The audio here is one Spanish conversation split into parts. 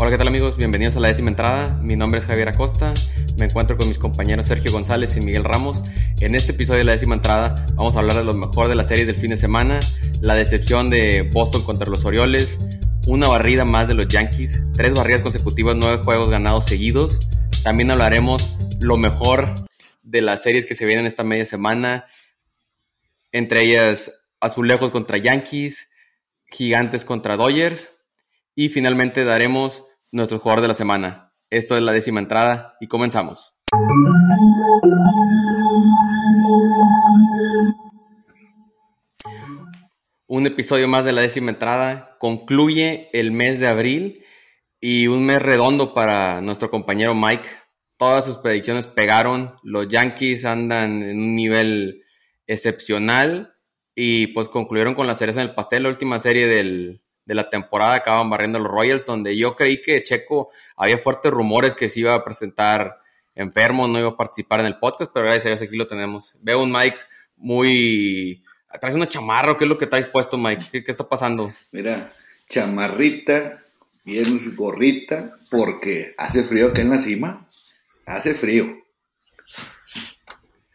Hola, ¿qué tal amigos? Bienvenidos a la décima entrada. Mi nombre es Javier Acosta. Me encuentro con mis compañeros Sergio González y Miguel Ramos. En este episodio de la décima entrada vamos a hablar de lo mejor de la serie del fin de semana, la decepción de Boston contra los Orioles, una barrida más de los Yankees, tres barridas consecutivas, nueve juegos ganados seguidos. También hablaremos lo mejor de las series que se vienen esta media semana, entre ellas Azulejos contra Yankees, Gigantes contra Dodgers y finalmente daremos nuestro jugador de la semana. Esto es la décima entrada y comenzamos. Un episodio más de la décima entrada concluye el mes de abril y un mes redondo para nuestro compañero Mike. Todas sus predicciones pegaron, los Yankees andan en un nivel excepcional y pues concluyeron con la cereza en el pastel, la última serie del, de la temporada acaban barriendo los Royals, donde yo creí que Checo había fuertes rumores que se iba a presentar enfermo, no iba a participar en el podcast, pero gracias a Dios aquí lo tenemos. Veo un Mike muy... Traes una chamarra, ¿qué es lo que traes puesto, Mike? ¿Qué, qué está pasando? Mira, chamarrita, bien gorrita, porque hace frío aquí en la cima. Hace frío.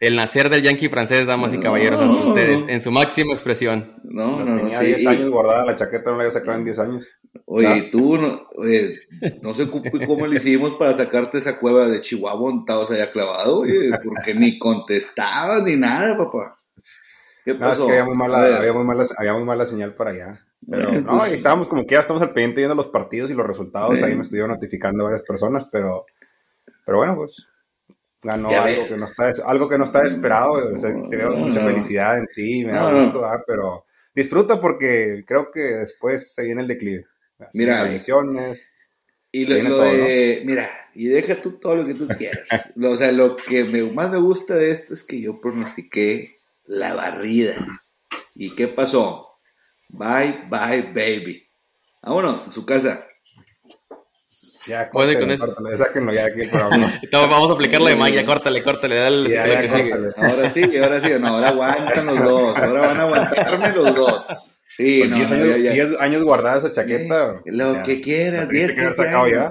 El nacer del yankee francés, damas y caballeros, ante ustedes, en su máxima expresión. No, no, no. Tenía 10 años guardada la chaqueta, no la había sacado en 10 años. Oye, tú, no, oye, no sé cómo le hicimos para sacarte esa cueva de Chihuahua estabas allá clavado, oye, porque ni contestabas ni nada, papá. ¿Qué pasó? No, es que había muy mala, había muy mala, había muy mala señal para allá. Pero no, pues, estábamos como que ya estamos al pendiente viendo los partidos y los resultados. Ahí me estuvieron notificando varias personas, pero, pero bueno, pues ganó algo que, no está, algo que no está esperado. O sea, te veo mucha felicidad en ti, me da gusto, ah, pero disfruta porque creo que después se viene el declive. mira, lesiones. Y lo, de, mira, y deja tú todo lo que tú quieras. o sea, lo que más me gusta de esto es que yo pronostiqué la barrida. ¿Y qué pasó? Bye, bye, baby. Vámonos a su casa. Ya, córtale, con córtale, sáquenlo ya aquí el programa. vamos a aplicarle de Mike, ya córtale, córtale, dale ya, ya, que sigue. Ahora sí, ahora sí, no, ahora aguantan los dos, ahora van a aguantarme los dos. Sí, no, 10 años, ya, 10 años guardada esa chaqueta. lo o sea, que quieras, 10 que sacado ya.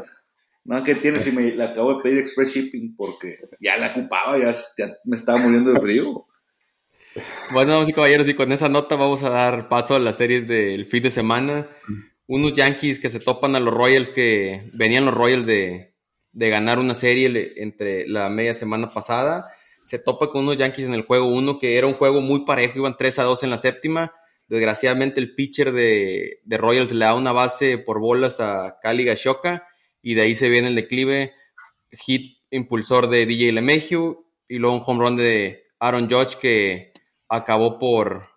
No, ¿qué tienes? Si me la acabo de pedir Express Shipping porque ya la ocupaba, ya, ya me estaba muriendo de frío. Bueno, damas y caballeros, y con esa nota vamos a dar paso a las series del fin de semana unos Yankees que se topan a los Royals que venían los Royals de, ganar una serie entre la media semana pasada. Se topa con unos Yankees en el juego 1 que era un juego muy parejo, iban 3 a 2 en la séptima. Desgraciadamente el pitcher de, Royals le da una base por bolas a Cali Gashoka y de ahí se viene el declive. Hit impulsor de DJ LeMahieu y luego un home run de Aaron Judge que acabó por,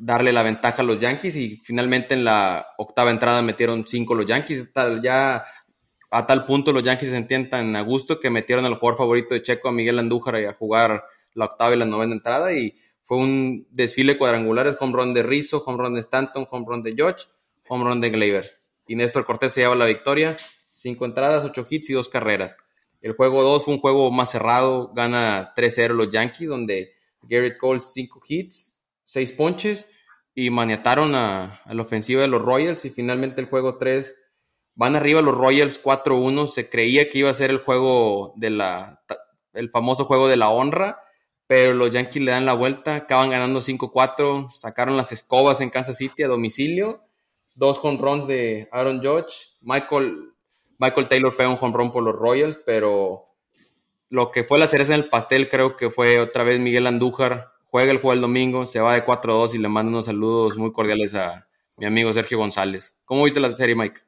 darle la ventaja a los Yankees y finalmente en la octava entrada metieron cinco los Yankees. Tal, ya a tal punto los Yankees se entiendan a gusto que metieron al jugador favorito de Checo, a Miguel Andújar, a jugar la octava y la novena entrada y fue un desfile cuadrangulares, home run de Rizzo, home run de Stanton, home run de George, home run de Gleyber. Y Néstor Cortés se lleva la victoria, cinco entradas, ocho hits y dos carreras. El juego 2 fue un juego más cerrado, gana 3-0 los Yankees, donde Garrett Cole cinco hits, seis ponches y maniataron a, la ofensiva de los Royals y finalmente el juego 3 van arriba los Royals 4-1, se creía que iba a ser el juego de la el famoso juego de la honra, pero los Yankees le dan la vuelta, acaban ganando 5-4, sacaron las escobas en Kansas City a domicilio, dos runs de Aaron Judge, Michael Michael Taylor pega un run por los Royals, pero lo que fue la cereza en el pastel creo que fue otra vez Miguel Andújar juega el juego el domingo, se va de 4-2 y le mando unos saludos muy cordiales a mi amigo Sergio González. ¿Cómo viste la serie, Mike?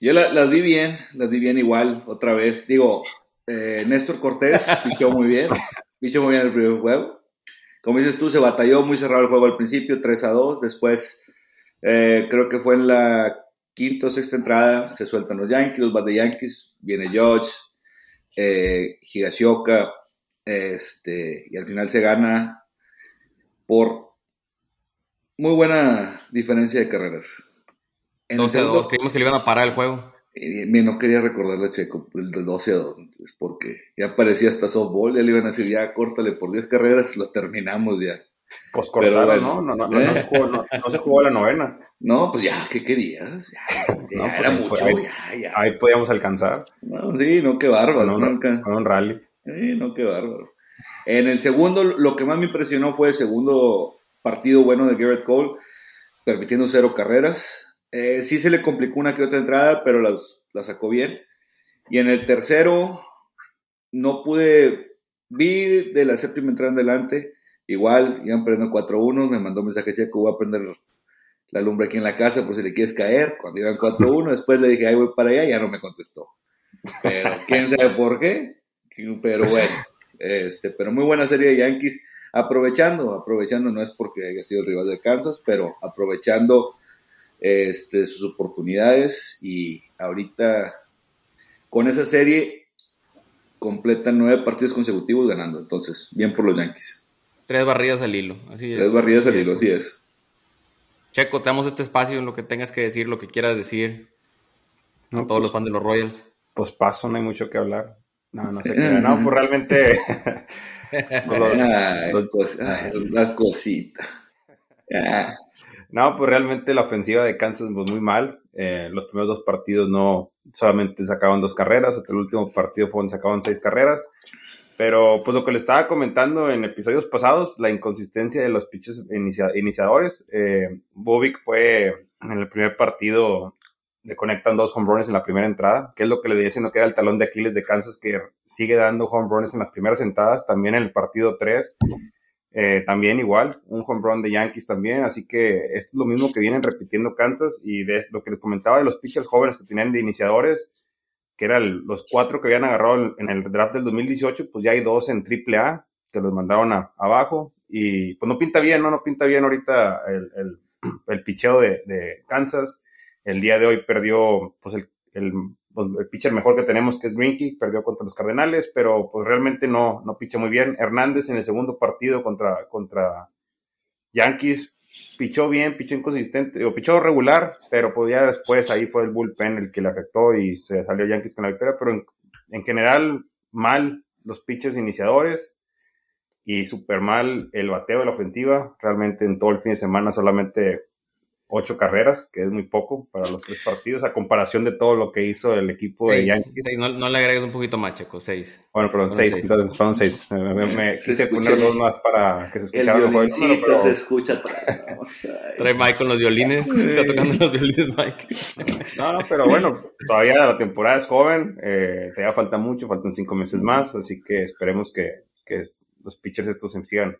Yo las vi bien, las vi bien igual, otra vez. Digo, eh, Néstor Cortés pichó muy bien, pichó muy bien el primer juego. Como dices tú, se batalló muy cerrado el juego al principio, 3 a 2. Después, eh, creo que fue en la quinta o sexta entrada, se sueltan los Yankees, los de Yankees, viene George, eh, Higashioka, este, y al final se gana por muy buena diferencia de carreras. En 12 a 2, creímos que le iban a parar el juego. Y, no quería recordarle a Checo el del 12 a 2, porque ya parecía hasta softball, ya le iban a decir, ya córtale por 10 carreras, lo terminamos ya. Pues cortaron, ¿no? No, no, no, ¿eh? se jugó, no, se jugó, la novena. No, pues ya, ¿qué querías? Ya, no, pues era ahí, mucho, ahí, ya, ya. Ahí podíamos alcanzar. No, sí, no, qué bárbaro. Con un, con un rally. No, qué bárbaro. En el segundo, lo que más me impresionó fue el segundo partido bueno de Garrett Cole, permitiendo cero carreras. Eh, sí se le complicó una que otra entrada, pero las, la sacó bien. Y en el tercero, no pude, vi de la séptima entrada en adelante, igual, iban perdiendo 4-1, me mandó un mensaje checo, voy a prender la lumbre aquí en la casa por si le quieres caer, cuando iban 4-1, después le dije, ahí voy para allá, ya no me contestó. Pero quién sabe por qué, pero bueno, este, pero muy buena serie de Yankees, aprovechando, aprovechando, no es porque haya sido el rival de Kansas, pero aprovechando este, sus oportunidades y ahorita con esa serie completan nueve partidos consecutivos ganando, entonces bien por los Yankees. Tres barridas al hilo, así es. Tres barridas al hilo, así es. Checo, te damos este espacio en lo que tengas que decir, lo que quieras decir a todos los pues, fans de los Royals. Pues paso, no hay mucho que hablar. No, no sé qué. No, pues realmente. la cosita. No, pues realmente la ofensiva de Kansas pues muy mal. Eh, los primeros dos partidos no solamente sacaban dos carreras, hasta el último partido fue donde sacaban seis carreras. Pero pues lo que le estaba comentando en episodios pasados, la inconsistencia de los pitches iniciadores. Eh, fue en el primer partido le conectan dos home runs en la primera entrada, que es lo que le dicen que era el talón de Aquiles de Kansas, que sigue dando home runs en las primeras entradas, también en el partido 3, eh, también igual, un home run de Yankees también, así que esto es lo mismo que vienen repitiendo Kansas y de lo que les comentaba de los pitchers jóvenes que tenían de iniciadores, que eran los cuatro que habían agarrado en el draft del 2018, pues ya hay dos en AAA que los mandaron a, abajo y pues no pinta bien, no, no pinta bien ahorita el, el, picheo de Kansas el día de hoy perdió pues el, pues, el, pitcher mejor que tenemos, que es Greenkey, perdió contra los Cardenales, pero pues realmente no, no picha muy bien. Hernández en el segundo partido contra, contra Yankees pichó bien, pichó inconsistente, o pichó regular, pero podía pues, después ahí fue el bullpen el que le afectó y se salió Yankees con la victoria, pero en, en general mal los pitchers iniciadores y súper mal el bateo de la ofensiva. Realmente en todo el fin de semana solamente ocho carreras, que es muy poco para los tres partidos, a comparación de todo lo que hizo el equipo de Yankees. no, le agregues un poquito más, Checo, seis. Bueno, perdón, seis, entonces fueron seis. Me, quise poner dos más para que se escuchara mejor número, pero... se escucha Trae Mike con los violines, está tocando los violines Mike. No, no, pero bueno, todavía la temporada es joven, eh, todavía falta mucho, faltan cinco meses más, así que esperemos que, que los pitchers estos se sigan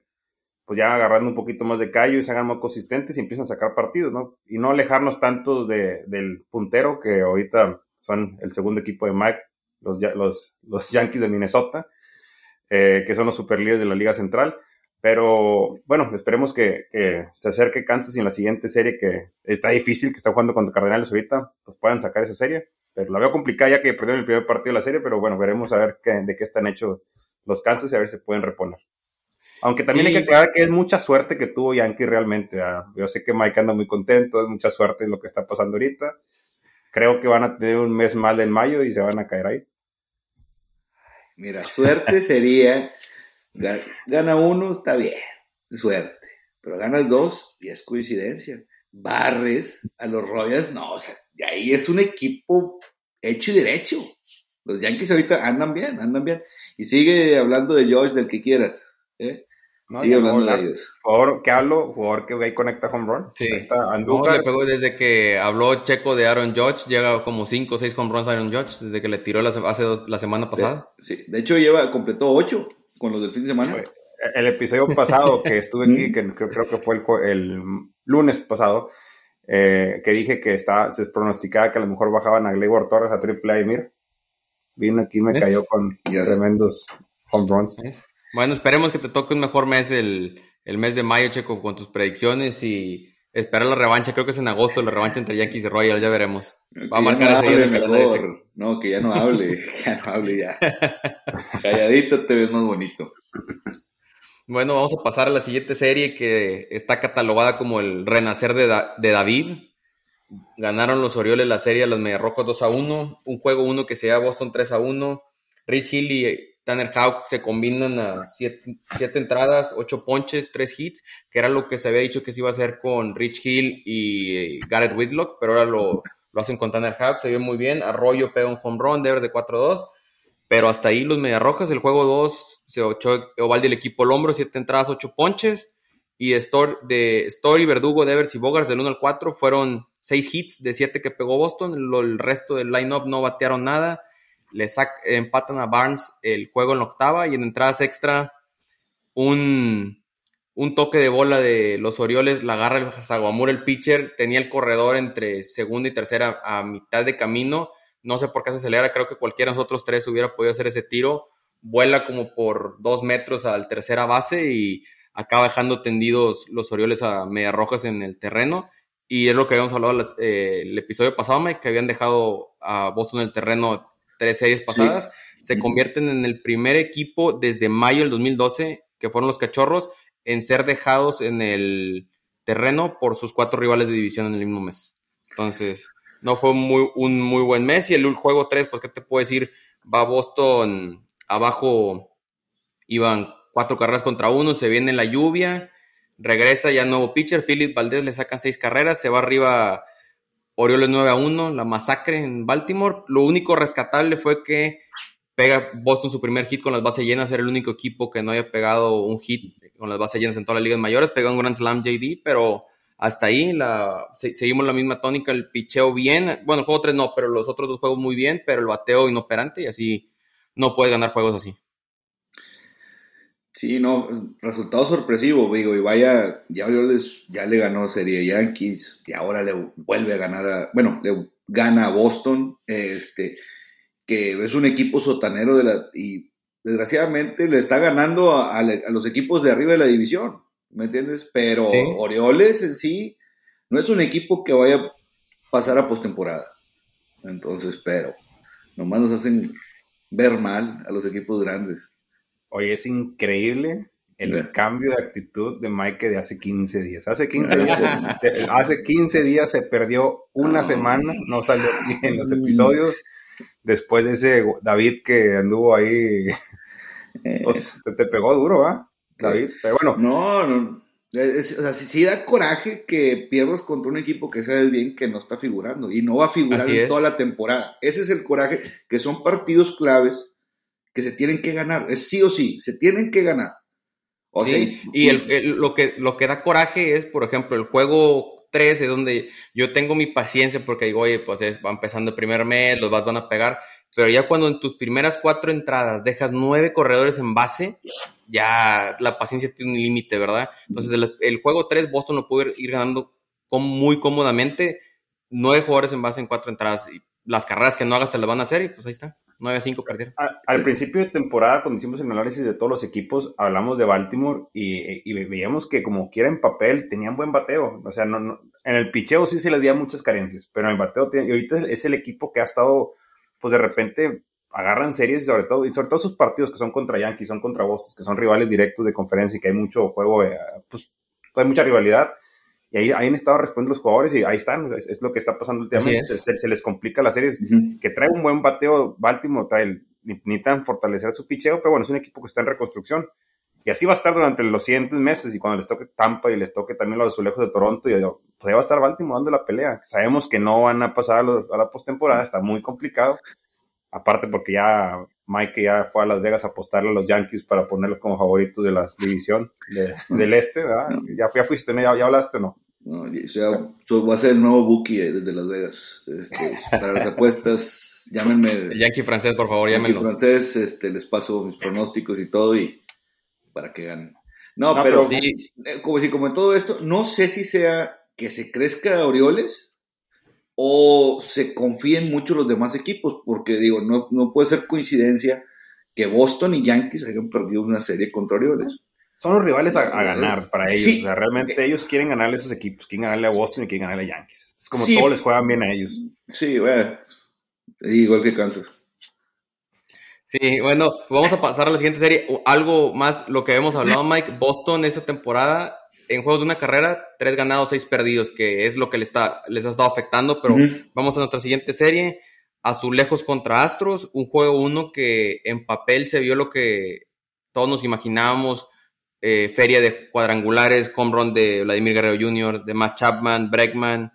pues ya agarrando un poquito más de callo y se hagan más consistentes y empiezan a sacar partidos, ¿no? Y no alejarnos tanto de, del puntero, que ahorita son el segundo equipo de Mike, los, los, los Yankees de Minnesota, eh, que son los super líderes de la Liga Central. Pero bueno, esperemos que, que, se acerque Kansas y en la siguiente serie, que está difícil, que está jugando contra Cardenales ahorita, pues puedan sacar esa serie. Pero la veo complicada ya que perdieron el primer partido de la serie, pero bueno, veremos a ver qué, de qué están hechos los Kansas y a ver si pueden reponer. Aunque también hay que aclarar que es mucha suerte que tuvo Yankee realmente. ¿ah? Yo sé que Mike anda muy contento, es mucha suerte en lo que está pasando ahorita. Creo que van a tener un mes mal en mayo y se van a caer ahí. Mira, suerte sería, gana uno, está bien, suerte. Pero ganas dos y es coincidencia. Barres a los Royals, no, o sea, de ahí es un equipo hecho y derecho. Los Yankees ahorita andan bien, andan bien. Y sigue hablando de Josh, del que quieras. ¿eh? No, Sigue hablando de ellos. Jugador que hablo, jugador que ahí conecta home run. Sí. Está Andújar. le pegó desde que habló Checo de Aaron Judge, llega como 5 o 6 home runs a Aaron Judge, desde que le tiró la, hace dos, la semana pasada. sí, de hecho lleva, completó 8 con los del fin de semana. El episodio pasado que estuve aquí, que creo que fue el, el lunes pasado, eh, que dije que está, se pronosticaba que a lo mejor bajaban a Gleyber Torres a triple A y mir. Vino aquí y me cayó con tremendos home runs. Bueno, esperemos que te toque un mejor mes el, mes de mayo, Checo, con tus predicciones y esperar la revancha. Creo que es en agosto la revancha entre Yankees y Royals, ya veremos. Va a marcar ese día el No, que ya no hable, que ya no hable ya. Calladito te ves más bonito. Bueno, vamos a pasar a la siguiente serie que está catalogada como el renacer de, de David. Ganaron los Orioles la serie a los Mediarrojos 2 a 1. Un juego 1 que se Boston 3 a 1. Rich Healy Tanner Houck se combinan a siete, entradas, ocho ponches, tres hits, que era lo que se había dicho que se iba a hacer con Rich Hill y eh, Garrett Whitlock, pero ahora lo, lo hacen con Tanner Houck, se ve muy bien. Arroyo pega un home run, Devers de 4-2, pero hasta ahí los Mediarrojas, el juego 2 se echó Ovaldi el equipo al hombro, siete entradas, ocho ponches. Y Story, de Story, Verdugo, Devers y Bogars del 1 al 4 fueron seis hits de siete que pegó Boston. el resto del lineup no batearon nada le empatan a Barnes el juego en la octava y en entradas extra un, un toque de bola de los Orioles, la agarra el Zaguamura, el pitcher, tenía el corredor entre segunda y tercera a mitad de camino, no sé por qué se acelera, creo que cualquiera de nosotros tres hubiera podido hacer ese tiro, vuela como por dos metros al tercera base y acaba dejando tendidos los Orioles a media rojas en el terreno. Y es lo que habíamos hablado eh, el episodio pasado, Mike, que habían dejado a Boston en el terreno tres series pasadas, se convierten en el primer equipo desde mayo del 2012, que fueron los Cachorros, en ser dejados en el terreno por sus cuatro rivales de división en el mismo mes. Entonces, no fue muy, un muy buen mes. Y el juego 3, pues, ¿qué te puedo decir? Va Boston abajo, iban cuatro carreras contra uno, se viene la lluvia, regresa ya nuevo pitcher, Philip Valdés le sacan seis carreras, se va arriba Orioles 9 a 1, la masacre en Baltimore. Lo único rescatable fue que pega Boston su primer hit con las bases llenas, era el único equipo que no había pegado un hit con las bases llenas en todas las ligas mayores, pegó un Grand Slam JD, pero hasta ahí la, seguimos la misma tónica, el picheo bien, bueno, el juego 3 no, pero los otros dos juegos muy bien, pero el bateo inoperante y así no puede ganar juegos así. Sí, no, resultado sorpresivo, digo, y vaya, ya Orioles ya le ganó Serie Yankees y ahora le vuelve a ganar a, bueno, le gana a Boston, este, que es un equipo sotanero de la, y desgraciadamente le está ganando a, los equipos de arriba de la división, ¿me entiendes? Pero Orioles en sí no es un equipo que vaya a pasar a postemporada, entonces, pero nomás nos hacen ver mal a los equipos grandes. Oye, es increíble el cambio de actitud de Mike de hace 15 días. Hace 15 días, hace 15 días se perdió una semana, no salió en los episodios. Después de ese David que anduvo ahí, eh. pues te, pegó duro, ¿ah? David, pero bueno. No, no. o sea, sí, da coraje que pierdas contra un equipo que sabes bien que no está figurando y no va a figurar en toda la temporada. Ese es el coraje, que son partidos claves se tienen que ganar, es sí o sí, se tienen que ganar. Y lo, que, lo que da coraje es, por ejemplo, el juego 13, donde yo tengo mi paciencia porque digo, oye, pues va empezando el primer mes, los vas van a pegar, pero ya cuando en tus primeras cuatro entradas dejas nueve corredores en base, ya la paciencia tiene un límite, ¿verdad? Entonces el, juego 3 Boston lo puede ir ganando muy cómodamente, nueve jugadores en base en cuatro entradas, y las carreras que no hagas te las van a hacer y pues ahí está. 9 a 5 perdieron. Al, principio de temporada, cuando hicimos el análisis de todos los equipos, hablamos de Baltimore y, veíamos que como quiera en papel tenían buen bateo. O sea, no, en el picheo sí se les dio muchas carencias, pero en el bateo, y ahorita es el equipo que ha estado, pues de repente agarran series, sobre todo, y sobre todo sus partidos que son contra Yankees, son contra Boston, que son rivales directos de conferencia y que hay mucho juego, eh, pues hay mucha rivalidad y ahí, ahí han estado respondiendo los jugadores y ahí están, es, lo que está pasando últimamente. Se, les complica las series. Que trae un buen bateo Baltimore, trae necesitan fortalecer su picheo, pero bueno, es un equipo que está en reconstrucción. Y así va a estar durante los siguientes meses y cuando les toque Tampa y les toque también los azulejos de Toronto, y pues ahí va a estar Baltimore dando la pelea. Sabemos que no van a pasar a, la postemporada, está muy complicado. Aparte porque ya Mike ya fue a Las Vegas a apostarle a los Yankees para ponerlos como favoritos de la división del este, ¿verdad? Ya, ya fuiste, ¿Ya, ya hablaste no? No, voy a ser el nuevo Buki eh, desde Las Vegas. Este, para las apuestas, llámenme. Yankee francés, por favor, llámenlo. Yankee francés, este, les paso mis pronósticos y todo y para que ganen. No, pero, eh, como si como en todo esto, no sé si sea que se crezca Orioles o se confíen mucho los demás equipos, porque digo, no, no puede ser coincidencia que Boston y Yankees hayan perdido una serie contra Orioles. Son los rivales a, ganar para ellos. O sea, realmente ellos quieren ganarle a esos equipos, quieren ganarle a Boston y quieren ganarle a Yankees. Es como todos les juegan bien a ellos. Sí, bueno, igual que Kansas. Sí, bueno, vamos a pasar a la siguiente serie. Algo más, lo que habíamos hablado, Mike. Boston esta temporada en juegos de una carrera, tres ganados, seis perdidos, que es lo que les, está, les ha estado afectando, pero vamos a nuestra siguiente serie. Azulejos contra Astros, un juego uno que en papel se vio lo que todos nos imaginábamos, eh, feria de cuadrangulares, home run de Vladimir Guerrero Jr., de Matt Chapman, Bregman,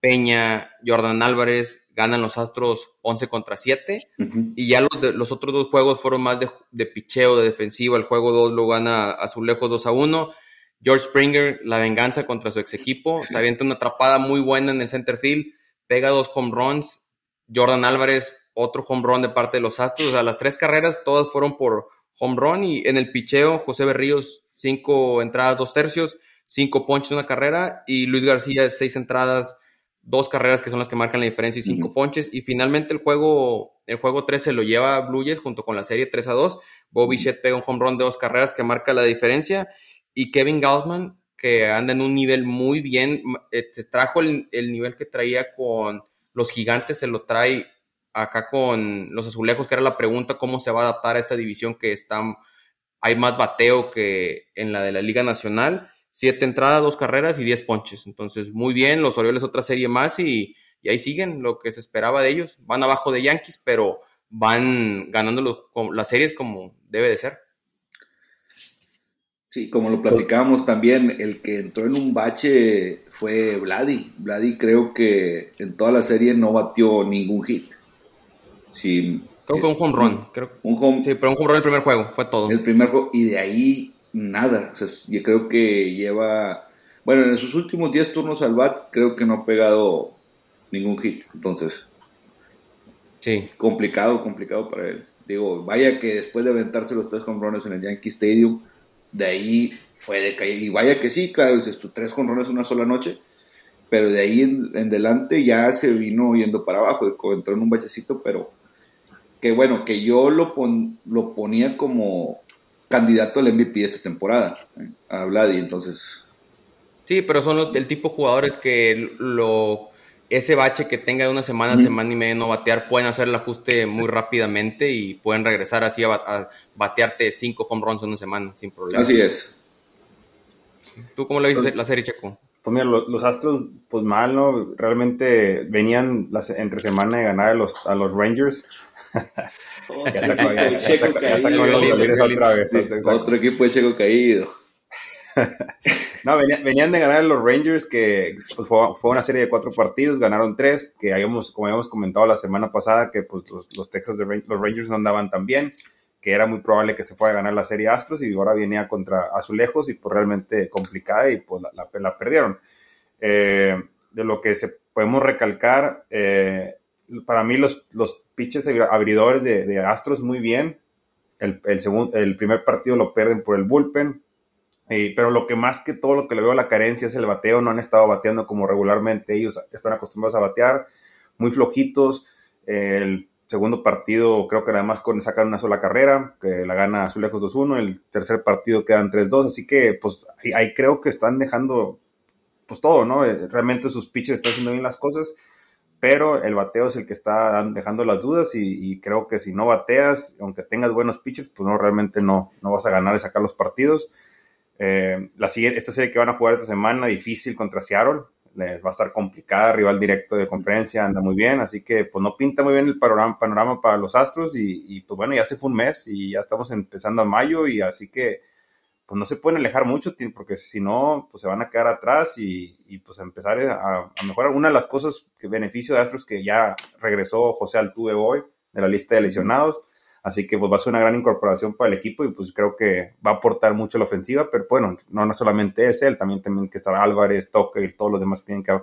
Peña, Jordan Álvarez, ganan los Astros 11 contra 7. Y ya los, los otros dos juegos fueron más de, de picheo, de defensiva. El juego 2 lo gana Azulejos 2 a 1. George Springer, la venganza contra su ex equipo. Se avienta una atrapada muy buena en el center field. Pega dos home runs. Jordan Álvarez, otro home run de parte de los Astros. O sea, las tres carreras todas fueron por home run. Y en el picheo, José Berríos, cinco entradas, dos tercios, cinco ponches, una carrera. Y Luis García, seis entradas, dos carreras que son las que marcan la diferencia y cinco ponches. Y finalmente el juego, el juego 3 se lo lleva Blue Jays junto con la serie 3 a 2. Bobby Shett pega un home run de dos carreras que marca la diferencia. Y Kevin Gausman, que anda en un nivel muy bien, eh, trajo el, nivel que traía con los gigantes, se lo trae acá con los azulejos, que era la pregunta cómo se va a adaptar a esta división que está, hay más bateo que en la de la Liga Nacional siete entradas, dos carreras y diez ponches. Entonces, muy bien, los Orioles otra serie más y, ahí siguen lo que se esperaba de ellos. Van abajo de Yankees, pero van ganando las series como debe de ser. Sí, como lo platicábamos también, el que entró en un bache fue Vladi. Vladi creo que en toda la serie no batió ningún hit. Sí, creo que un home run. Creo, un home, sí, pero un home run el primer juego, fue todo. El primer juego, y de ahí nada. yo creo que lleva, bueno, en sus últimos 10 turnos al bat, creo que no ha pegado ningún hit. Entonces, sí. complicado, complicado para él. Digo, vaya que después de aventarse los tres jonrones en el Yankee Stadium, de ahí fue de caer. Y vaya que sí, claro, dices tú, tres jonrones una sola noche. Pero de ahí en, en, delante ya se vino yendo para abajo, entró en un bachecito, pero que bueno, que yo lo, lo ponía como candidato al MVP esta temporada, ¿eh? a Vladi, entonces... Sí, pero son el tipo de jugadores que lo ese bache que tenga de una semana, semana y media no batear, pueden hacer el ajuste muy rápidamente y pueden regresar así a, batearte cinco home runs en una semana sin problema. Así es. ¿Tú cómo le dices la serie, Checo? Pues mira, los, Astros, pues mal, ¿no? Realmente venían las, entre semana de ganar a los, a los Rangers. ya sacó, ya, sacó, los otra vez. otro equipo de Checo caído. no, venían, de ganar los Rangers, que pues, fue, una serie de cuatro partidos, ganaron tres, que habíamos, como habíamos comentado la semana pasada, que pues, los, Texas de los Rangers no andaban tan bien, que era muy probable que se fuera a ganar la serie Astros, y ahora venía contra Azulejos, y pues realmente complicada, y pues la, la, perdieron. Eh, de lo que se podemos recalcar, eh, para mí los, los pitches abridores de, Astros muy bien. El, el, segundo, el primer partido lo pierden por el bullpen. Pero lo que más que todo lo que le veo a la carencia es el bateo. No han estado bateando como regularmente ellos están acostumbrados a batear. Muy flojitos. el segundo partido creo que además sacan una sola carrera, que la gana Azulejos 2-1. El tercer partido quedan 3-2. Así que pues ahí, creo que están dejando pues todo, ¿no? Eh, realmente sus pitchers están haciendo bien las cosas pero el bateo es el que está dejando las dudas y, creo que si no bateas, aunque tengas buenos pitchers, pues no, realmente no, no vas a ganar y sacar los partidos. Eh, la siguiente, esta serie que van a jugar esta semana, difícil contra Seattle, les va a estar complicada, rival directo de conferencia, anda muy bien, así que pues no pinta muy bien el panorama, panorama para los Astros y, y pues bueno, ya se fue un mes y ya estamos empezando a mayo y así que pues no se pueden alejar mucho, porque si no, pues se van a quedar atrás y, y pues empezar a, mejorar. Una de las cosas que beneficio de Astros que ya regresó José Altuve hoy de la lista de lesionados, así que pues va a ser una gran incorporación para el equipo y pues creo que va a aportar mucho la ofensiva, pero bueno, no, no solamente es él, también, también que estará Álvarez, Toque y todos los demás que tienen que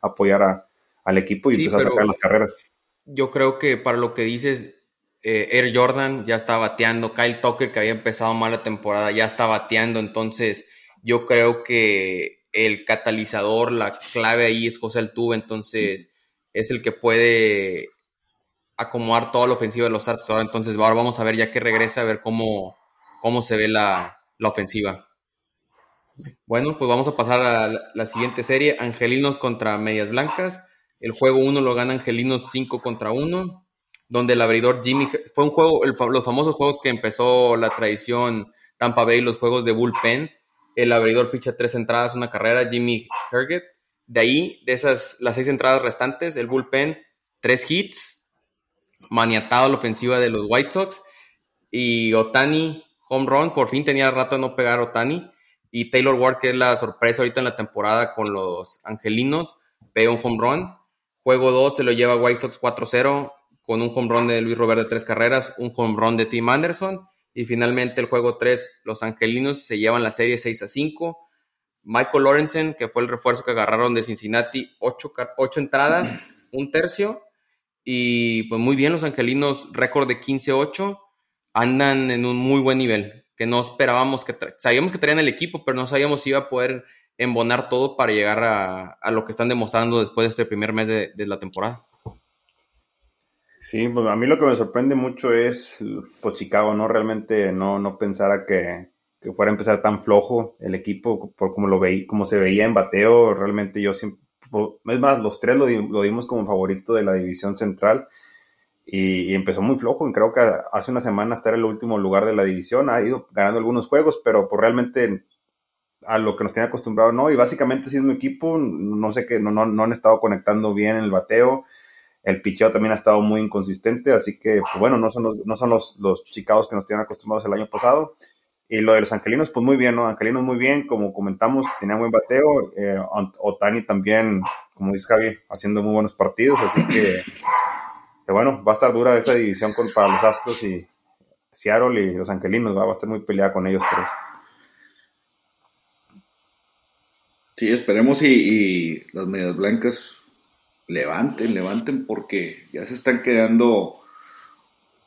apoyar al equipo y empezar a sacar las carreras. Yo creo que para lo que dices, eh, Air Jordan ya está bateando, Kyle Tucker que había empezado mal la temporada ya está bateando, entonces yo creo que el catalizador, la clave ahí es José Altuve, entonces es el que puede acomodar toda la ofensiva de los Astros. Entonces ahora vamos a ver ya que regresa a ver cómo, cómo se ve la, ofensiva. Bueno, pues vamos a pasar a la, la, siguiente serie, Angelinos contra Medias Blancas. El juego 1 lo gana Angelinos 5 contra 1 donde el abridor Jimmy fue un juego, los famosos juegos que empezó la tradición Tampa Bay, los juegos de bullpen. El abridor picha tres entradas, una carrera, Jimmy Herget. De ahí, de esas, las seis entradas restantes, el bullpen, tres hits, maniatado la ofensiva de los White Sox. Y Otani, home run, por fin tenía rato de no pegar Otani. Y Taylor Ward, que es la sorpresa ahorita en la temporada con los Angelinos, pega un home run. Juego 2 se lo lleva White Sox 4-0 con un home run de Luis Robert de tres carreras, un home run de Tim Anderson. Y finalmente el juego 3, los Angelinos se llevan la serie 6 a 5. Michael Lorenzen, que fue el refuerzo que agarraron de Cincinnati, 8, entradas, un tercio. Y pues muy bien, los Angelinos, récord de 15-8, andan en un muy buen nivel, que no esperábamos que... Sabíamos que traían el equipo, pero no sabíamos si iba a poder embonar todo para llegar a, lo que están demostrando después de este primer mes de, la temporada. Sí, pues a mí lo que me sorprende mucho es, pues Chicago, ¿no? Realmente no, no pensara que, fuera a empezar tan flojo el equipo, por como lo veí, como se veía en bateo, realmente yo siempre, es más, los tres lo, dimos como favorito de la división central y, empezó muy flojo y creo que hace una semana estar en el último lugar de la división, ha ido ganando algunos juegos, pero pues realmente a lo que nos tiene acostumbrado, no. Y básicamente siendo un equipo, no sé qué, no, no, no, han estado conectando bien en el bateo. El picheo también ha estado muy inconsistente, así que, pues bueno, no son los, no son los, los chicados que nos tienen acostumbrados el año pasado. Y lo de los angelinos, pues muy bien, ¿no? Angelinos muy bien, como comentamos, tenía buen bateo. Eh, Otani también, como dice Javi, haciendo muy buenos partidos, así que, bueno, va a estar dura esa división para los Astros y Seattle y los angelinos, va a estar muy peleada con ellos tres. Sí, esperemos y, las medias blancas levanten, levanten porque ya se están quedando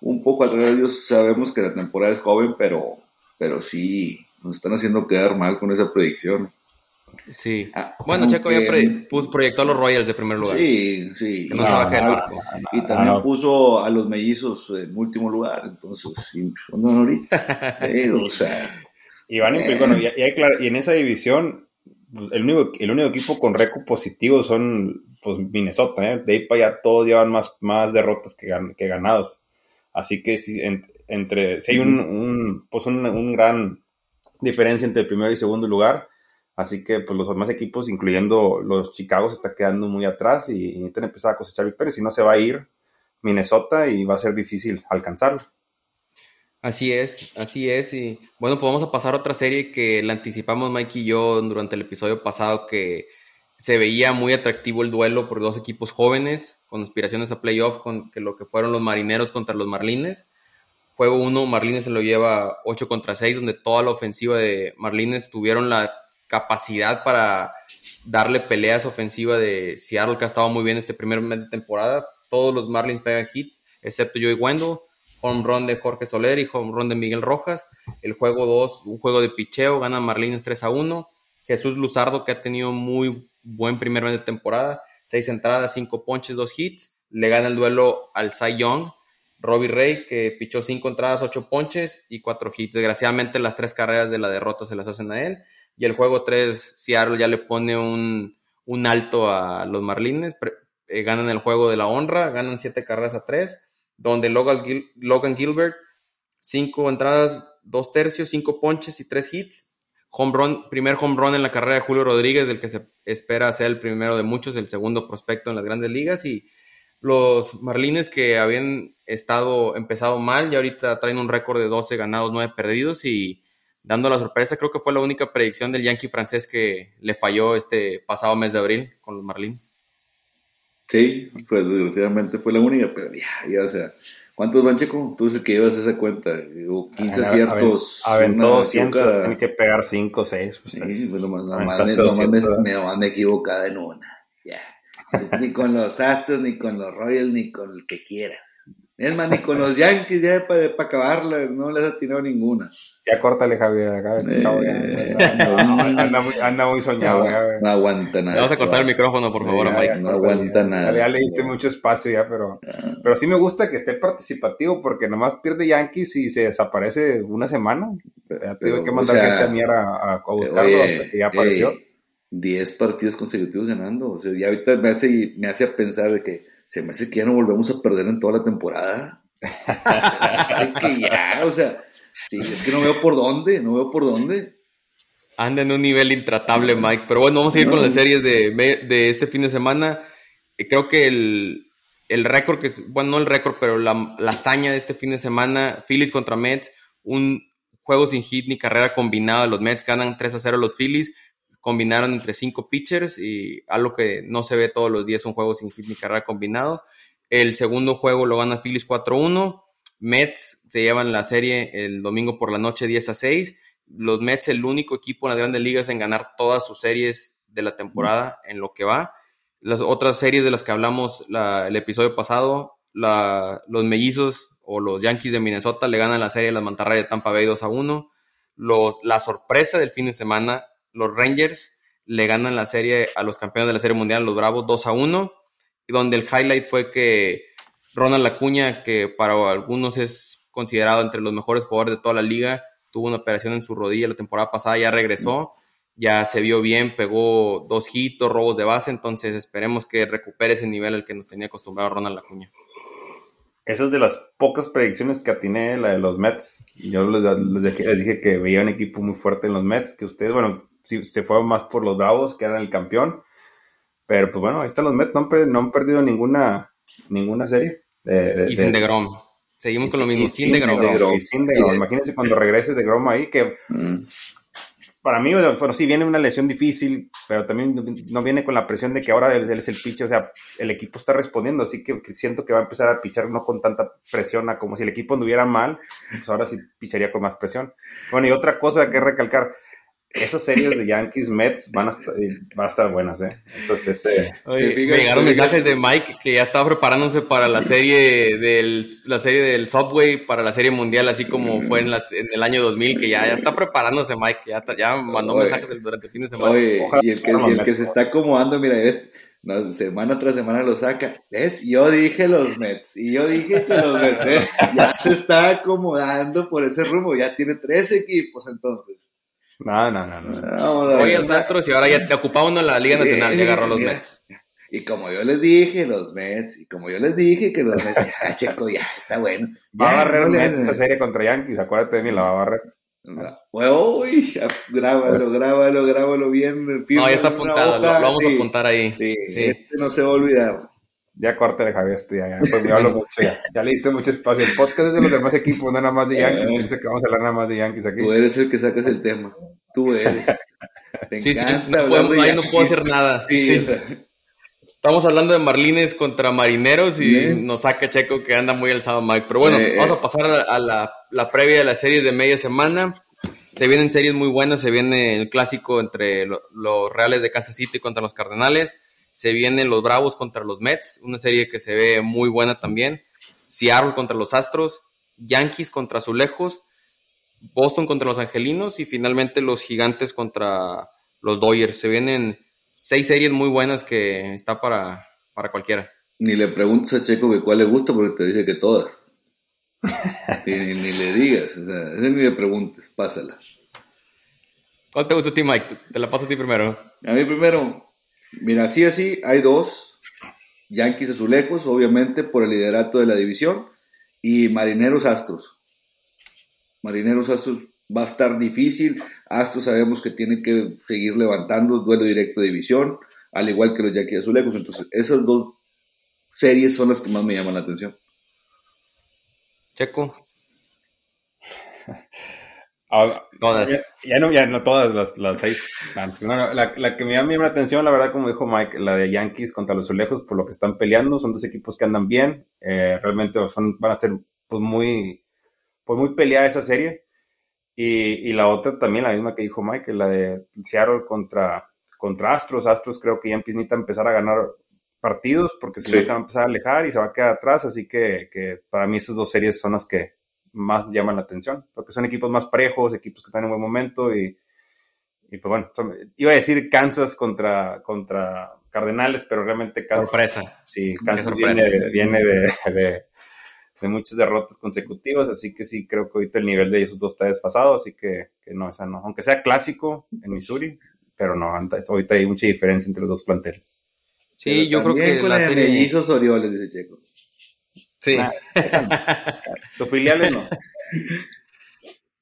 un poco atrás. Ellos sabemos que la temporada es joven, pero, pero sí nos están haciendo quedar mal con esa predicción. Sí. Ah, bueno, Checo ya proyectó a los Royals de primer lugar. Sí, sí. y también puso a los mellizos en último lugar. Entonces, sí, son ahorita. o sea. Y, van, y, bueno, y, y en esa división pues, el único, el único equipo con récord positivo son pues, Minnesota, ¿eh? De ahí para allá todos llevan más, más derrotas que, que ganados. Así que si, entre, si hay un, pues un, gran diferencia entre el primero y segundo lugar. Así que pues los demás equipos, incluyendo los Chicago, se está quedando muy atrás y, y necesitan empezar a cosechar victorias. Si no, se va a ir Minnesota y va a ser difícil alcanzarlo. Así es, así es. Y bueno, pues vamos a pasar a otra serie que la anticipamos Mike y yo durante el episodio pasado, que se veía muy atractivo el duelo por dos equipos jóvenes, con aspiraciones a playoff, con que lo que fueron los marineros contra los marlines. Juego 1, Marlines se lo lleva 8 contra 6, donde toda la ofensiva de Marlines tuvieron la capacidad para darle peleas ofensiva de Seattle, que ha estado muy bien este primer mes de temporada. Todos los Marlins pegan hit, excepto Joey Wendell home run de Jorge Soler y home run de Miguel Rojas. El juego 2, un juego de picheo, gana Marlines 3 a 1. Jesús Luzardo, que ha tenido muy buen primer mes de temporada, 6 entradas, 5 ponches, 2 hits. Le gana el duelo al Cy Young. Robbie Ray, que pichó 5 entradas, 8 ponches y 4 hits. Desgraciadamente, las tres carreras de la derrota se las hacen a él. Y el juego 3, Seattle ya le pone un, un alto a los Marlines. Eh, ganan el juego de la honra, ganan 7 carreras a 3 donde Logan, Gilbert, cinco entradas, dos tercios, cinco ponches y tres hits. Home run, primer home run en la carrera de Julio Rodríguez, del que se espera sea el primero de muchos, el segundo prospecto en las grandes ligas. Y los Marlines que habían estado empezado mal y ahorita traen un récord de 12 ganados, 9 perdidos y dando la sorpresa, creo que fue la única predicción del Yankee francés que le falló este pasado mes de abril con los Marlins. Sí, pues desgraciadamente fue la única, pero ya, ya, o sea, ¿cuántos van, Checo? Tú dices que llevas esa cuenta, 15 aciertos. Aventó 200, tiene que pegar 5 o 6. Pues sí, pues nomás, nomás, me, nomás me, me, equivocada en una, ya. Ni con los Astros, ni con los Royals, ni con el que quieras. Es más, ni con los Yankees ya para, acabarla, no les ha tirado ninguna. Ya córtale, Javier, acá este chavo eh, anda, muy, anda, muy, soñado. No, no aguanta nada. Vamos a cortar el micrófono, por favor, Mike. No aguanta nada. Ya, le diste mucho espacio ya, pero, pero sí me gusta que esté participativo porque nomás pierde Yankees y se desaparece una semana. Ya tuve que mandar gente a mirar a, a, buscarlo que ya apareció. 10 partidos consecutivos ganando. O sea, ya ahorita me hace, me hace pensar de que se me hace que ya no volvemos a perder en toda la temporada. se me hace que ya, o sea, sí, es que no veo por dónde, no veo por dónde. Anda en un nivel intratable, Mike. Pero bueno, vamos a ir con las series de, de, este fin de semana. Eh, creo que el, el récord que, bueno, no el récord, pero la, la hazaña de este fin de semana, Phillies contra Mets, un juego sin hit ni carrera combinado. Los Mets ganan 3 a 0 los Phillies. Combinaron entre cinco pitchers y algo que no se ve todos los días son juegos sin hit ni carrera combinados. El segundo juego lo gana Phillies 4-1. Mets se llevan la serie el domingo por la noche 10 a 6. Los Mets, el único equipo en las grandes ligas en ganar todas sus series de la temporada en lo que va. Las otras series de las que hablamos el episodio pasado, los mellizos o los Yankees de Minnesota le ganan la serie a las Mantarrayas de Tampa Bay 2 a 1. Los, la sorpresa del fin de semana, los Rangers le ganan la serie a los campeones de la Serie Mundial, los Bravos 2 a 1, y donde el highlight fue que Ronald Acuña, que para algunos es considerado entre los mejores jugadores de toda la liga, tuvo una operación en su rodilla la temporada pasada, ya regresó, ya se vio bien, pegó dos hits, dos robos de base, entonces esperemos que recupere ese nivel al que nos tenía acostumbrado Ronald Acuña. Esa es de las pocas predicciones que atiné, la de los Mets. Yo les, dije que veía un equipo muy fuerte en los Mets, que ustedes, bueno, sí, se fueron más por los Bravos, que eran el campeón. Pero pues bueno, ahí están los Mets, no han, perdido ninguna, ninguna serie. y sin de Grom. Seguimos con lo mismo, sin, de Grom. Y sin de Grom. Imagínense cuando regrese de Grom ahí, que mm para mí, bueno, sí viene una lesión difícil, pero también no viene con la presión de que ahora él, es el pitcher, o sea, el equipo está respondiendo, así que, siento que va a empezar a pichar no con tanta presión, como si el equipo anduviera mal, pues ahora sí picharía con más presión. Bueno, y otra cosa que recalcar, esas series de Yankees Mets van a estar, van a estar buenas, ¿eh? Eso es ese. Oye, me llegaron mensajes de Mike que ya estaba preparándose para la serie del la serie del Subway para la serie mundial, así como fue en, las, en el año 2000, que ya, ya está preparándose Mike, ya, ya mandó mensajes durante el fin de semana. Oye, y el que, y el que se está acomodando, mira, es semana tras semana lo saca. ¿Ves? Yo dije los Mets. Y yo dije que los Mets. Ya se está acomodando por ese rumbo. Ya tiene tres equipos entonces. No, no, no. no. Oye, Astros y ahora ya te ocupaba uno en la Liga Nacional y agarró los Mets. Y como yo les dije, los Mets, y como yo les dije que los Mets, ya, Checo, ya, está bueno. Va a barrer Mets esa serie contra Yankees, acuérdate de mí, la va a barrer. Uy, grábalo, grábalo, grábalo bien. No, ya está apuntado, lo, vamos a apuntar ahí. Sí, sí. Este no se va a olvidar. Ya de Javier, esto ya, ya, pues me hablo mucho ya. Ya le diste mucho espacio. El podcast es de los demás equipos, no nada más de Yankees. Pienso que vamos a hablar nada más de Yankees aquí. Tú eres el que sacas el tema. Tú eres. Te sí, encanta sí, no ahí no puedo hacer nada. Sí, Estamos hablando de Marlines contra Marineros y nos saca Checo que anda muy alzado Mike. Pero bueno, eh, vamos a pasar a, la, la, previa de las series de media semana. Se vienen series muy buenas. Se viene el clásico entre los Reales de Kansas City contra los Cardenales se vienen los Bravos contra los Mets, una serie que se ve muy buena también. Seattle contra los Astros, Yankees contra Azulejos, Boston contra los Angelinos y finalmente los Gigantes contra los Dodgers. Se vienen seis series muy buenas que está para, para cualquiera. Ni le preguntes a Checo que cuál le gusta porque te dice que todas. ni, le digas, o sea, ni le preguntes, pásala. ¿Cuál te gusta a ti, Mike? Te la paso a ti primero. A mí primero. Mira, así así, hay dos. Yankees Azulejos, obviamente, por el liderato de la división. Y Marineros Astros. Marineros Astros va a estar difícil. Astros sabemos que tiene que seguir levantando duelo directo de división, al igual que los Yankees Azulejos. Entonces, esas dos series son las que más me llaman la atención. Checo. Ah, todas. Ya, no, ya no todas las, las seis. la, la, que me llama la atención, la verdad, como dijo Mike, la de Yankees contra los Azulejos, por lo que están peleando, son dos equipos que andan bien. Eh, realmente son, van a ser pues, muy, pues, muy peleada esa serie. Y, y, la otra también, la misma que dijo Mike, la de Seattle contra, contra Astros. Astros creo que ya empieza a empezar a ganar partidos porque si se va a empezar a alejar y se va a quedar atrás. Así que, que para mí esas dos series son las que, más llaman la atención, porque son equipos más parejos, equipos que están en buen momento y, y pues bueno, iba a decir Kansas contra, contra Cardenales, pero realmente Kansas... Sorpresa. Sí, Kansas viene, viene de, de, de, muchas derrotas consecutivas, así que sí, creo que ahorita el nivel de esos dos está desfasado, así que, que no, esa no, aunque sea clásico en Missouri, pero no, ahorita hay mucha diferencia entre los dos planteles. Sí, yo creo que la serie... Orioles, dice Checo. Sí. tu filiales no.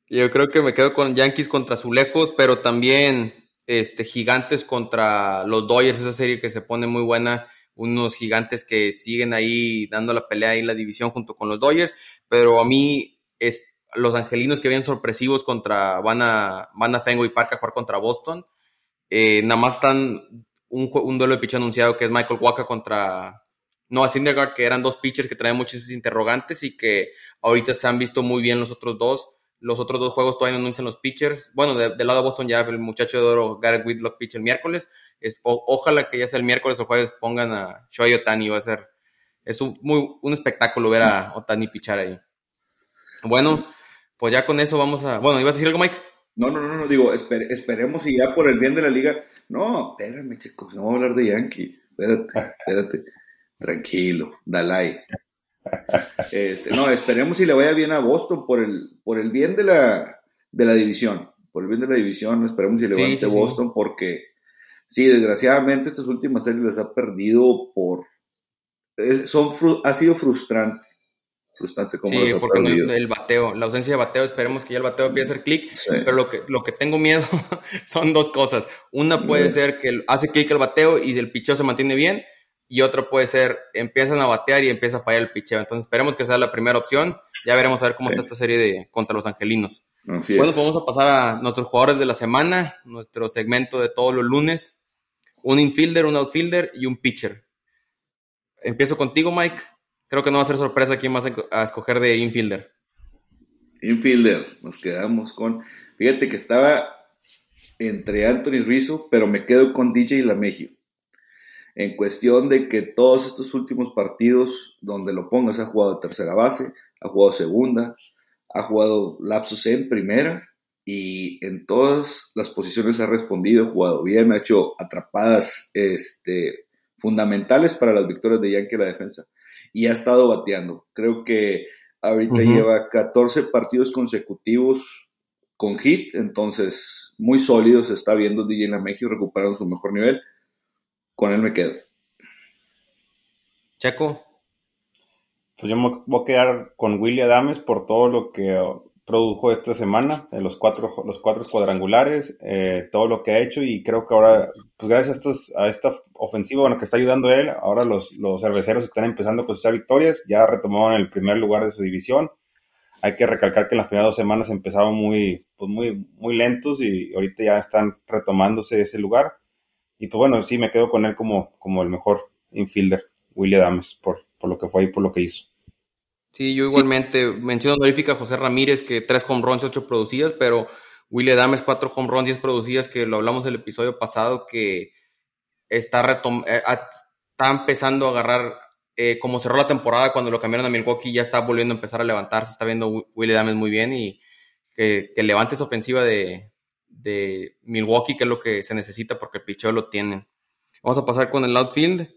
Yo creo que me quedo con Yankees contra Azulejos, pero también este, Gigantes contra los Dodgers, esa serie que se pone muy buena. unos gigantes que siguen ahí dando la pelea ahí en la división junto con los Dodgers, pero a mí es los angelinos que vienen sorpresivos contra, van a, van a Fenway Park a jugar contra Boston. Eh, nada más están un, un, duelo de pitch anunciado que es Michael Waka contra Noah Syndergaard, que eran dos pitchers que traen muchos interrogantes y que ahorita se han visto muy bien los otros dos. Los otros dos juegos todavía no anuncian los pitchers. Bueno, del lado de Boston ya el muchacho de oro Garrett Whitlock pitch el miércoles. Es, ojalá que ya sea el miércoles o jueves pongan a Shohei Otani. Va a ser es un, muy, un espectáculo ver a Otani pichar ahí. Bueno, pues ya con eso vamos a... Bueno, ¿ibas a decir algo, Mike? No, no, no, no, digo, esperemos y ya por el bien de la liga. No, espérame, chicos, no vamos a hablar de Yankee. Espérate, espérate. Tranquilo, Dalai. Este, no, esperemos si le vaya bien a Boston por el, por el bien de la, de la división. Por el bien de la división, esperemos si le vaya a Boston porque sí, desgraciadamente estas últimas series les ha perdido por... son, ha sido frustrante frustrante como Sí, porque el bateo, la ausencia de bateo, esperemos que ya el bateo empiece a hacer clic, pero lo que, lo que tengo miedo son dos cosas. Una puede ser que hace clic el bateo y el picheo se mantiene bien, y otra puede ser empiezan a batear y empieza a fallar el picheo. Entonces esperemos que sea la primera opción. Ya veremos a ver cómo está esta serie de contra los angelinos. bueno, pues vamos a pasar a nuestros jugadores de la semana, nuestro segmento de todos los lunes. Un infielder, un outfielder y un pitcher. Empiezo contigo, Mike. Creo que no va a ser sorpresa quién vas a escoger de infielder. Infielder, nos quedamos con. Fíjate que estaba entre Anthony Rizzo, pero me quedo con DJ Lamegio. En cuestión de que todos estos últimos partidos, donde lo pongas, ha jugado tercera base, ha jugado segunda, ha jugado lapsus en primera y en todas las posiciones ha respondido, ha jugado bien, ha hecho atrapadas este, fundamentales para las victorias de Yankee en la defensa y ha estado bateando. Creo que ahorita lleva 14 partidos consecutivos con hit, entonces muy sólido se está viendo DJ la México recuperando su mejor nivel. Con él me quedo. Checo. Pues yo me voy a quedar con Willy Adames por todo lo que produjo esta semana, en los cuatro, los cuatro cuadrangulares, eh, todo lo que ha hecho y creo que ahora, pues gracias a, a esta ofensiva bueno, que está ayudando él, ahora los, los cerveceros están empezando a cosechar victorias, ya retomaron el primer lugar de su división. Hay que recalcar que en las primeras dos semanas empezaron muy, pues muy, muy lentos y ahorita ya están retomándose ese lugar. Y pues bueno, sí me quedo con él como, como el mejor infielder, William Adams, por, por lo que fue y por lo que hizo. Sí, yo igualmente menciono honorífica a José Ramírez, que tres home runs, ocho producidas, pero Willie Dames, cuatro home runs, diez producidas, que lo hablamos el episodio pasado, que está, eh, está empezando a agarrar, eh, como cerró la temporada cuando lo cambiaron a Milwaukee, ya está volviendo a empezar a levantarse, está viendo Willie Dames muy bien y que, levante esa ofensiva de, de, Milwaukee, que es lo que se necesita porque el picheo lo tienen. Vamos a pasar con el outfield.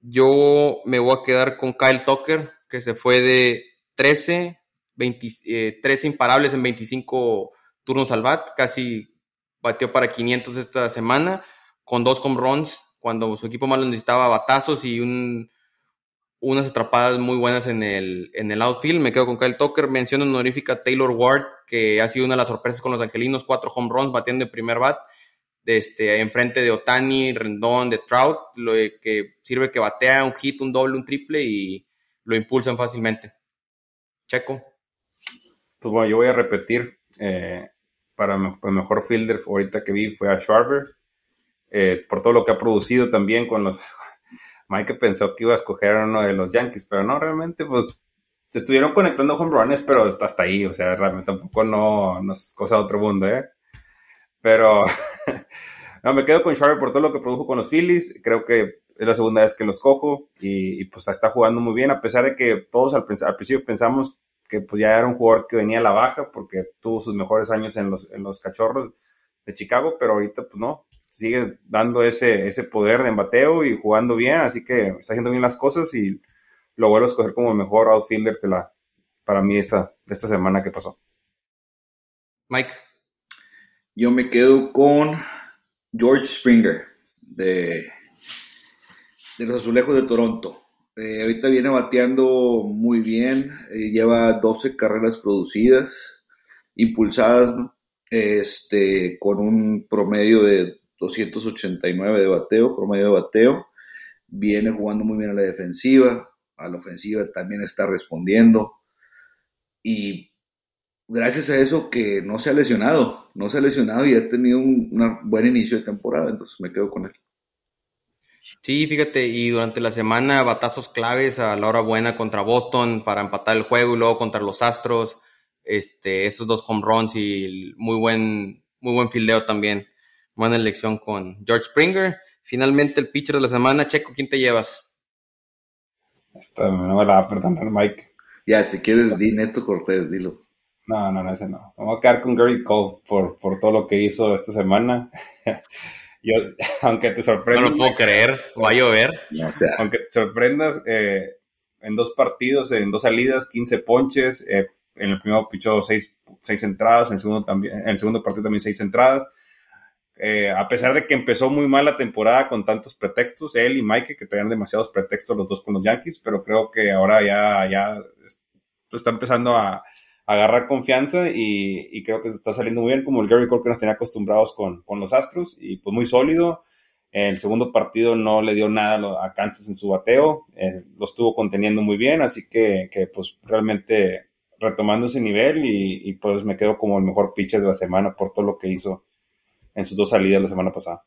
Yo me voy a quedar con Kyle Tucker, que se fue de 13, 20, 13 imparables en 25 turnos al bat, casi batió para 500 esta semana, con dos home runs, cuando su equipo más necesitaba batazos y un, unas atrapadas muy buenas en el, en el outfield. Me quedo con Kyle Tucker. Menciono honorífica Taylor Ward, que ha sido una de las sorpresas con los angelinos, cuatro home runs batiendo de primer bat. Este, enfrente de Otani, Rendón, de Trout, lo que sirve que batea un hit, un doble, un triple y lo impulsan fácilmente. Checo. Pues bueno, yo voy a repetir. Eh, para el mejor fielder ahorita que vi fue a Schwarber. Eh, por todo lo que ha producido también con los... Mike pensó que iba a escoger a uno de los Yankees, pero no, realmente pues se estuvieron conectando home runs, pero hasta ahí, o sea, realmente tampoco no, no es cosa de otro mundo, ¿eh? Pero no, me quedo con Schwarber por todo lo que produjo con los Phillies. Creo que es la segunda vez que los cojo y, pues está jugando muy bien, a pesar de que todos al, principio pensamos que pues ya era un jugador que venía a la baja porque tuvo sus mejores años en los, en los cachorros de Chicago, pero ahorita pues no, sigue dando ese, ese poder de embateo y jugando bien, así que está haciendo bien las cosas y lo vuelvo a escoger como el mejor outfielder de la, para mí esta, esta semana que pasó. Mike. Yo me quedo con George Springer de de los Azulejos de Toronto. Eh, ahorita viene bateando muy bien, eh, lleva 12 carreras producidas, impulsadas, este, con un promedio de 289 de bateo, promedio de bateo. viene jugando muy bien a la defensiva, a la ofensiva también está respondiendo. Y gracias a eso que no se ha lesionado, no se ha lesionado y ha tenido un buen inicio de temporada, entonces me quedo con él. Sí, fíjate, y durante la semana batazos claves a la hora buena contra Boston para empatar el juego y luego contra los Astros, este, esos dos home runs y muy buen, muy buen fildeo también. Buena elección con George Springer. Finalmente el pitcher de la semana, Checo, ¿quién te llevas? Esta no me la va a perdonar Mike. Ya, si quieres, di Neto Cortés, dilo. No, no, no, ese no. Vamos a quedar con Gary Cole por, por todo lo que hizo esta semana. Yo, aunque te sorprendas. No lo puedo creer, va a llover. Aunque te sorprendas, eh, en dos partidos, en dos salidas, 15 ponches. Eh, en el primero pichó seis, seis entradas, en el segundo, también, en el segundo partido también seis entradas. Eh, a pesar de que empezó muy mal la temporada con tantos pretextos, él y Mike, que tenían demasiados pretextos los dos con los Yankees, pero creo que ahora ya, ya está empezando a, agarrar confianza y, creo que se está saliendo muy bien, como el Gary Cole que nos tenía acostumbrados con, los Astros, y pues muy sólido. El segundo partido no le dio nada a Kansas en su bateo, eh, lo estuvo conteniendo muy bien, así que, pues realmente retomando ese nivel y, pues me quedo como el mejor pitcher de la semana por todo lo que hizo en sus dos salidas la semana pasada.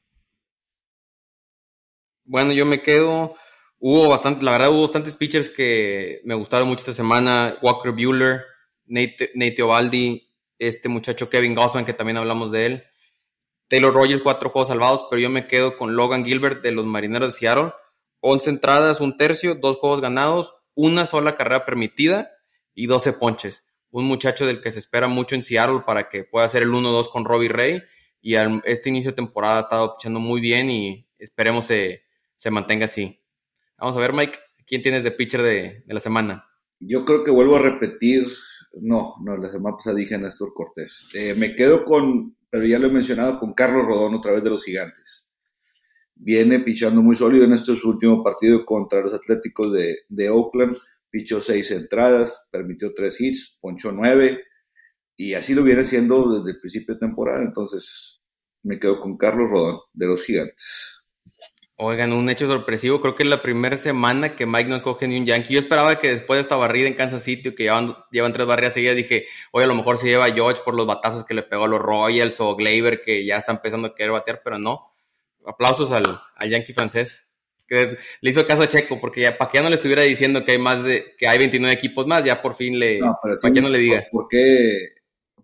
Bueno, yo me quedo, hubo bastante, la verdad hubo bastantes pitchers que me gustaron mucho esta semana, Walker Bueller, Nate, Nate Ovaldi, este muchacho Kevin Gossman, que también hablamos de él. Taylor Rogers, cuatro juegos salvados, pero yo me quedo con Logan Gilbert de los Marineros de Seattle. 11 entradas, un tercio, dos juegos ganados, una sola carrera permitida y 12 ponches. Un muchacho del que se espera mucho en Seattle para que pueda hacer el 1-2 con Robbie Ray. Y este inicio de temporada ha estado echando muy bien y esperemos se, se mantenga así. Vamos a ver, Mike, ¿quién tienes de pitcher de, de la semana? Yo creo que vuelvo a repetir no, no, la semana pasada dije a Néstor Cortés. Eh, me quedo con, pero ya lo he mencionado, con Carlos Rodón otra vez de los Gigantes. Viene pichando muy sólido en este último partido contra los Atléticos de, de Oakland. Pichó seis entradas, permitió tres hits, ponchó nueve. Y así lo viene haciendo desde el principio de temporada. Entonces, me quedo con Carlos Rodón de los Gigantes. Oigan, un hecho sorpresivo, creo que es la primera semana que Mike no escoge ni un Yankee. Yo esperaba que después de esta barrida en Kansas City, que llevan, llevan tres barridas seguidas, dije, oye, a lo mejor se lleva a George por los batazos que le pegó a los Royals o Gleyber, que ya está empezando a querer batear, pero no. Aplausos al, Yankee francés, que le hizo caso a Checo, porque ya, para que ya no le estuviera diciendo que hay más de, que hay 29 equipos más, ya por fin le, para que no le diga. ¿por, qué,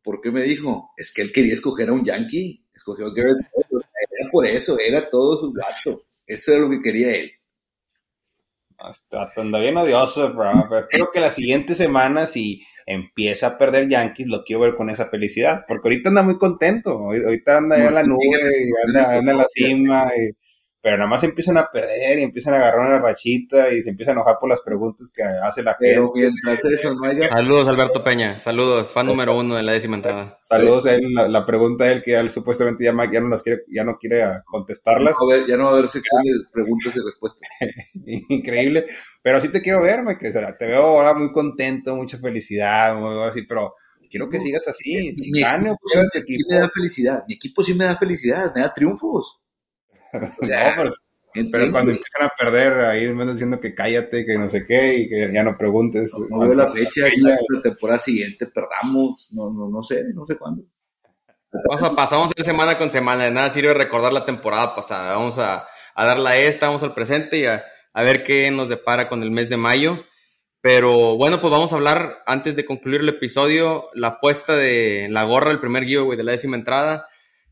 ¿Por qué me dijo? Es que él quería escoger a un Yankee, escogió Garrett. Era por eso, era todo su gato. Eso es lo que quería él. Está anda bien odioso, pero creo que la siguiente semana, si empieza a perder Yankees, lo quiero ver con esa felicidad, porque ahorita anda muy contento, ahorita anda ya en la nube, anda, anda en la cima, y pero nada más empiezan a perder y empiezan a agarrar una rachita y se empiezan a enojar por las preguntas que hace la gente. Saludos, Alberto Peña. Saludos, fan número uno de la décima entrada. Saludos a él. La, pregunta de él, que él supuestamente ya, ya, no las quiere, ya no quiere contestarlas. Ya no va a haber, sección de preguntas y respuestas. Increíble. Pero sí te quiero ver, que te veo ahora muy contento, mucha felicidad, muy así, pero quiero que sigas así. Si gane o equipo. me da felicidad. Mi equipo sí me da felicidad, me da triunfos. Pero cuando empiezan a perder, ahí me están diciendo que cállate, que no sé qué, y que ya no preguntes. No, veo la fecha, la temporada siguiente perdamos, no, no, no sé, no sé cuándo. pasamos de semana con semana, de nada sirve recordar la temporada pasada. Vamos a, a darla a esta, vamos al presente y a, a, ver qué nos depara con el mes de mayo. Pero bueno, pues vamos a hablar, antes de concluir el episodio, la apuesta de la gorra, el primer giveaway de la décima entrada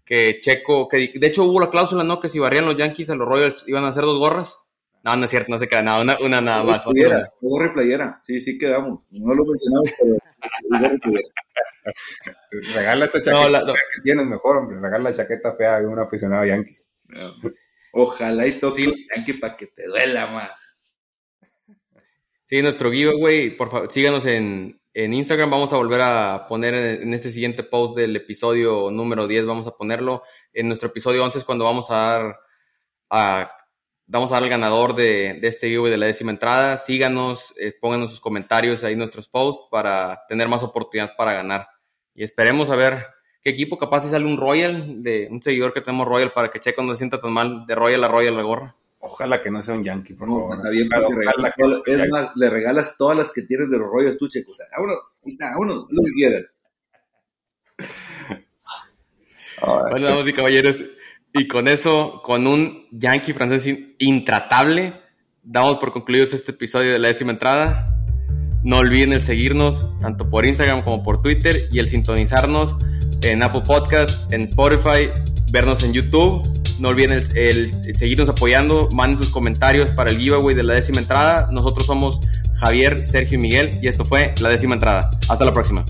que Checo, que de hecho hubo la cláusula, ¿no? Que si barrían los Yankees a los Royals iban a hacer dos gorras. No, no es cierto, no se queda nada, una, nada más. Playera, gorra y playera, sí, sí quedamos. No lo mencionamos, pero Regala esa chaqueta no, que tienes mejor, hombre. Regala la chaqueta fea de un aficionado a Yankees. Ojalá y toque sí. Yankee para que te duela más. Sí, nuestro giveaway, por favor, síganos en, en Instagram. Vamos a volver a poner en, este siguiente post del episodio número 10, vamos a ponerlo. En nuestro episodio 11 es cuando vamos a dar, a, vamos a dar al ganador de, de este giveaway de la décima entrada. Síganos, eh, pónganos sus comentarios ahí nuestros posts para tener más oportunidad para ganar. Y esperemos a ver qué equipo capaz si sale un Royal, de un seguidor que tenemos Royal para que Checo no se sienta tan mal de Royal a Royal la gorra. Ojalá que no sea un Yankee, por favor. Está bien, es más, le regalas todas las que tienes de los rollos tú, Checo. O sea, a uno, a uno, lo que quieran. bueno, damas y caballeros, y con eso, con un Yankee francés intratable, damos por concluidos este episodio de la décima entrada. No olviden el seguirnos tanto por Instagram como por Twitter y el sintonizarnos en Apple Podcast, en Spotify, vernos en YouTube. No olviden el, seguirnos apoyando, manden sus comentarios para el giveaway de la décima entrada. Nosotros somos Javier, Sergio y Miguel y esto fue la décima entrada. Hasta la próxima.